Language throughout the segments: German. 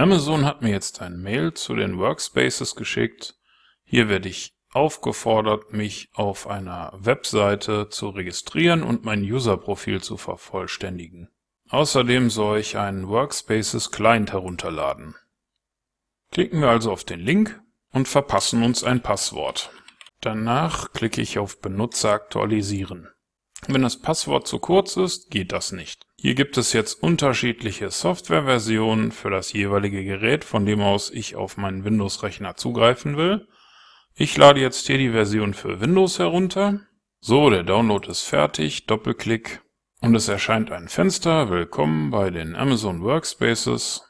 Amazon hat mir jetzt ein Mail zu den Workspaces geschickt. Hier werde ich aufgefordert, mich auf einer Webseite zu registrieren und mein Userprofil zu vervollständigen. Außerdem soll ich einen Workspaces Client herunterladen. Klicken wir also auf den Link und verpassen uns ein Passwort. Danach klicke ich auf Benutzer aktualisieren. Wenn das Passwort zu kurz ist, geht das nicht. Hier gibt es jetzt unterschiedliche Softwareversionen für das jeweilige Gerät, von dem aus ich auf meinen Windows-Rechner zugreifen will. Ich lade jetzt hier die Version für Windows herunter. So, der Download ist fertig, Doppelklick und es erscheint ein Fenster. Willkommen bei den Amazon Workspaces.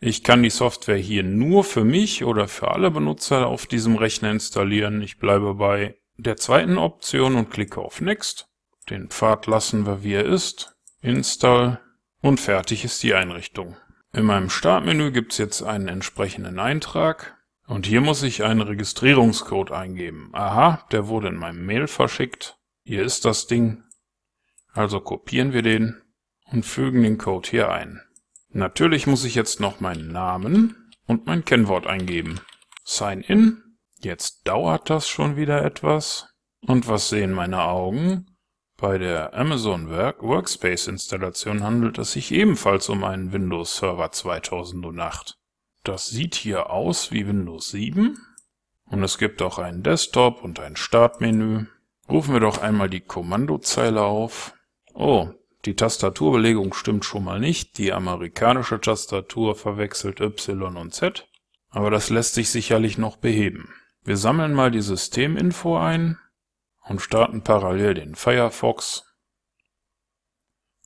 Ich kann die Software hier nur für mich oder für alle Benutzer auf diesem Rechner installieren. Ich bleibe bei der zweiten Option und klicke auf Next. Den Pfad lassen wir wie er ist. Install und fertig ist die Einrichtung. In meinem Startmenü gibt es jetzt einen entsprechenden Eintrag. Und hier muss ich einen Registrierungscode eingeben. Aha, der wurde in meinem Mail verschickt. Hier ist das Ding. Also kopieren wir den und fügen den Code hier ein. Natürlich muss ich jetzt noch meinen Namen und mein Kennwort eingeben. Sign in. Jetzt dauert das schon wieder etwas. Und was sehen meine Augen? Bei der Amazon Work Workspace Installation handelt es sich ebenfalls um einen Windows Server 2008. Das sieht hier aus wie Windows 7 und es gibt auch einen Desktop und ein Startmenü. Rufen wir doch einmal die Kommandozeile auf. Oh, die Tastaturbelegung stimmt schon mal nicht. Die amerikanische Tastatur verwechselt Y und Z. Aber das lässt sich sicherlich noch beheben. Wir sammeln mal die Systeminfo ein und starten parallel den Firefox,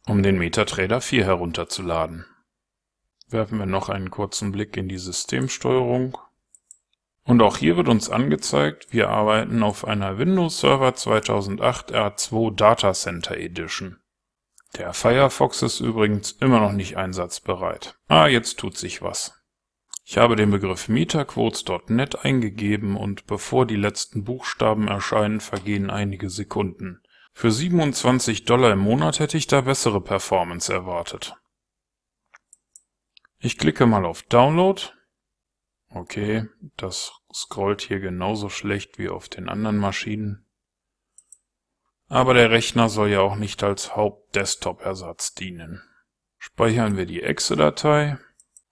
um den MetaTrader 4 herunterzuladen werfen wir noch einen kurzen Blick in die Systemsteuerung. Und auch hier wird uns angezeigt, wir arbeiten auf einer Windows Server 2008 R2 Data Center Edition. Der Firefox ist übrigens immer noch nicht einsatzbereit. Ah, jetzt tut sich was. Ich habe den Begriff metaquotes.net eingegeben und bevor die letzten Buchstaben erscheinen, vergehen einige Sekunden. Für 27 Dollar im Monat hätte ich da bessere Performance erwartet. Ich klicke mal auf Download. Okay, das scrollt hier genauso schlecht wie auf den anderen Maschinen. Aber der Rechner soll ja auch nicht als Haupt-Desktop-Ersatz dienen. Speichern wir die Exe-Datei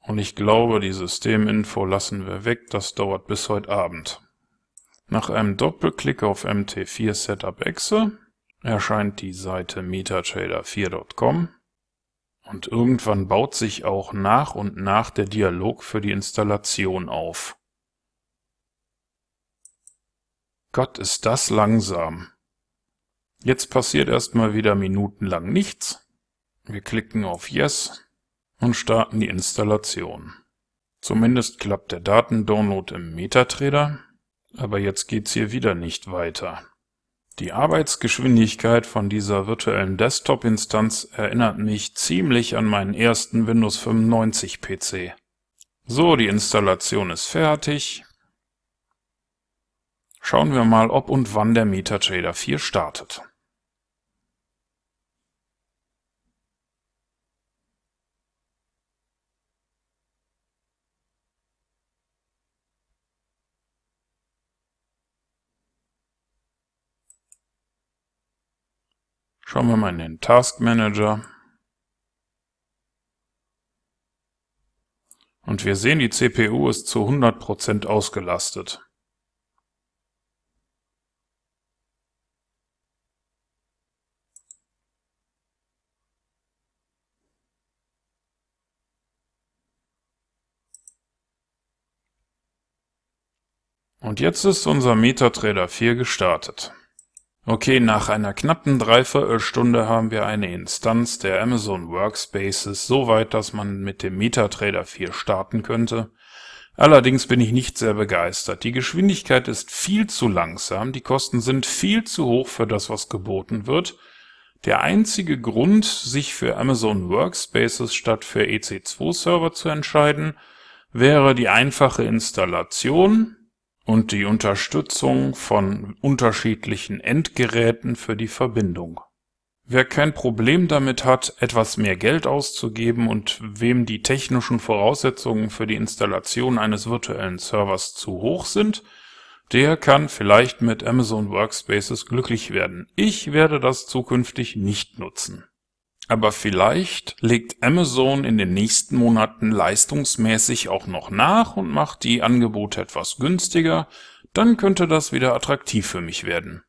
und ich glaube, die Systeminfo lassen wir weg, das dauert bis heute Abend. Nach einem Doppelklick auf MT4 Setup Exe erscheint die Seite metatrader4.com und irgendwann baut sich auch nach und nach der Dialog für die Installation auf. Gott, ist das langsam. Jetzt passiert erstmal wieder minutenlang nichts. Wir klicken auf Yes und starten die Installation. Zumindest klappt der Datendownload im MetaTrader, aber jetzt geht's hier wieder nicht weiter. Die Arbeitsgeschwindigkeit von dieser virtuellen Desktop-Instanz erinnert mich ziemlich an meinen ersten Windows 95 PC. So, die Installation ist fertig. Schauen wir mal, ob und wann der MetaTrader 4 startet. Schauen wir mal in den Task Manager. Und wir sehen, die CPU ist zu 100% ausgelastet. Und jetzt ist unser MetaTrader 4 gestartet. Okay, nach einer knappen Dreiviertelstunde haben wir eine Instanz der Amazon Workspaces so weit, dass man mit dem MetaTrader 4 starten könnte. Allerdings bin ich nicht sehr begeistert. Die Geschwindigkeit ist viel zu langsam, die Kosten sind viel zu hoch für das, was geboten wird. Der einzige Grund, sich für Amazon Workspaces statt für EC2 Server zu entscheiden, wäre die einfache Installation, und die Unterstützung von unterschiedlichen Endgeräten für die Verbindung. Wer kein Problem damit hat, etwas mehr Geld auszugeben und wem die technischen Voraussetzungen für die Installation eines virtuellen Servers zu hoch sind, der kann vielleicht mit Amazon Workspaces glücklich werden. Ich werde das zukünftig nicht nutzen. Aber vielleicht legt Amazon in den nächsten Monaten leistungsmäßig auch noch nach und macht die Angebote etwas günstiger, dann könnte das wieder attraktiv für mich werden.